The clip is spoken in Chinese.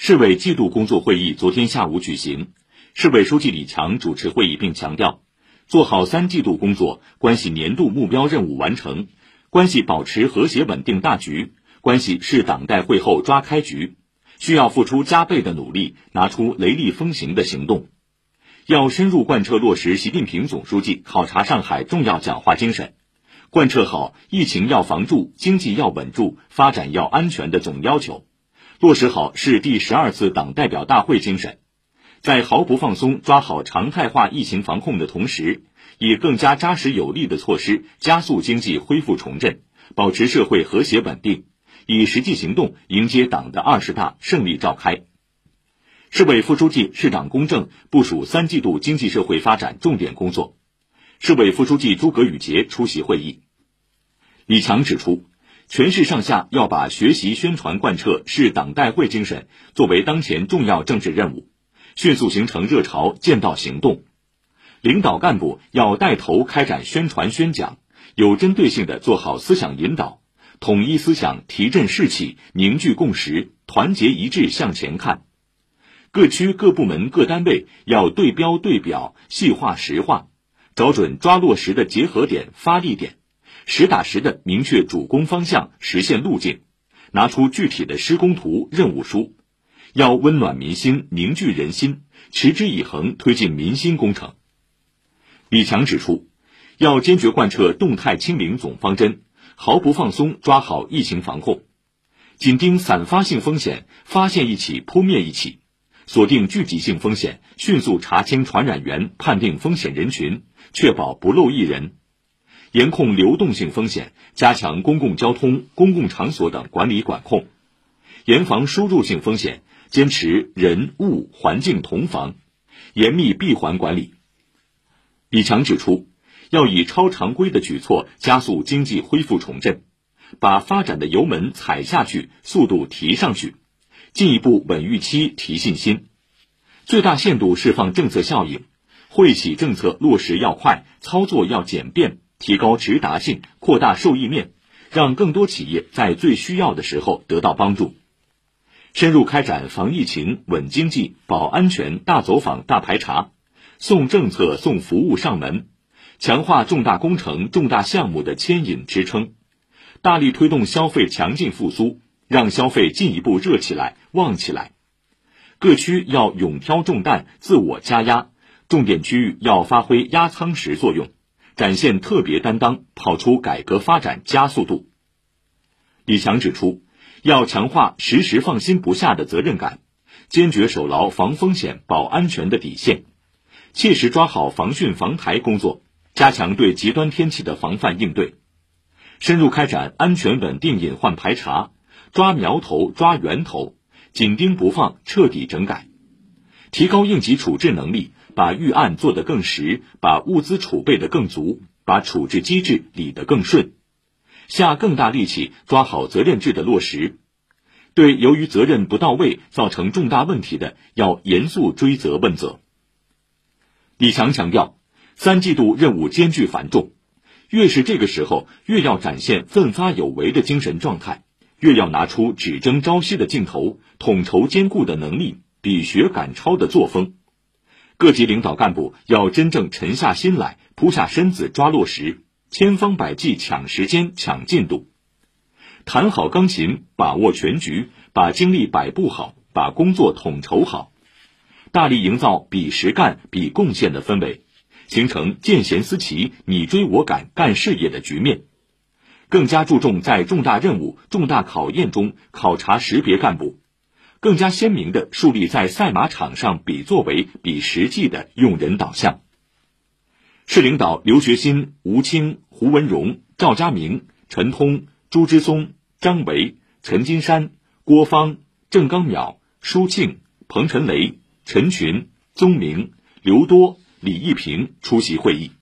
市委季度工作会议昨天下午举行，市委书记李强主持会议并强调，做好三季度工作，关系年度目标任务完成，关系保持和谐稳定大局，关系市党代会后抓开局，需要付出加倍的努力，拿出雷厉风行的行动，要深入贯彻落实习近平总书记考察上海重要讲话精神，贯彻好疫情要防住、经济要稳住、发展要安全的总要求。落实好市第十二次党代表大会精神，在毫不放松抓好常态化疫情防控的同时，以更加扎实有力的措施加速经济恢复重振，保持社会和谐稳定，以实际行动迎接党的二十大胜利召开。市委副书记、市长龚正部署三季度经济社会发展重点工作，市委副书记诸葛宇杰出席会议。李强指出。全市上下要把学习宣传贯彻市党代会精神作为当前重要政治任务，迅速形成热潮，见到行动。领导干部要带头开展宣传宣讲，有针对性的做好思想引导，统一思想，提振士气，凝聚共识，团结一致向前看。各区各部门各单位要对标对表，细化实化，找准抓落实的结合点、发力点。实打实的明确主攻方向、实现路径，拿出具体的施工图、任务书，要温暖民心、凝聚人心，持之以恒推进民心工程。李强指出，要坚决贯彻动态清零总方针，毫不放松抓好疫情防控，紧盯散发性风险，发现一起扑灭一起，锁定聚集性风险，迅速查清传染源，判定风险人群，确保不漏一人。严控流动性风险，加强公共交通、公共场所等管理管控；严防输入性风险，坚持人物环境同防，严密闭环管理。李强指出，要以超常规的举措加速经济恢复重振，把发展的油门踩下去，速度提上去，进一步稳预期、提信心，最大限度释放政策效应。惠企政策落实要快，操作要简便。提高直达性，扩大受益面，让更多企业在最需要的时候得到帮助。深入开展防疫情、稳经济、保安全大走访、大排查，送政策、送服务上门，强化重大工程、重大项目的牵引支撑，大力推动消费强劲复苏，让消费进一步热起来、旺起来。各区要勇挑重担，自我加压，重点区域要发挥压舱石作用。展现特别担当，跑出改革发展加速度。李强指出，要强化时时放心不下的责任感，坚决守牢防风险、保安全的底线，切实抓好防汛防台工作，加强对极端天气的防范应对，深入开展安全稳定隐患排查，抓苗头、抓源头，紧盯不放，彻底整改，提高应急处置能力。把预案做得更实，把物资储备得更足，把处置机制理得更顺，下更大力气抓好责任制的落实。对由于责任不到位造成重大问题的，要严肃追责问责。李强强调，三季度任务艰巨繁重，越是这个时候，越要展现奋发有为的精神状态，越要拿出只争朝夕的劲头，统筹兼顾的能力，比学赶超的作风。各级领导干部要真正沉下心来，扑下身子抓落实，千方百计抢时间、抢进度，弹好钢琴，把握全局，把精力摆布好，把工作统筹好，大力营造比实干、比贡献的氛围，形成见贤思齐、你追我赶干事业的局面。更加注重在重大任务、重大考验中考察识别干部。更加鲜明地树立在赛马场上比作为、比实际的用人导向。市领导刘学新、吴清、胡文荣、赵家明、陈通、朱之松、张维、陈金山、郭芳、郑刚淼、舒庆、彭晨雷、陈群、宗明、刘多、李义平出席会议。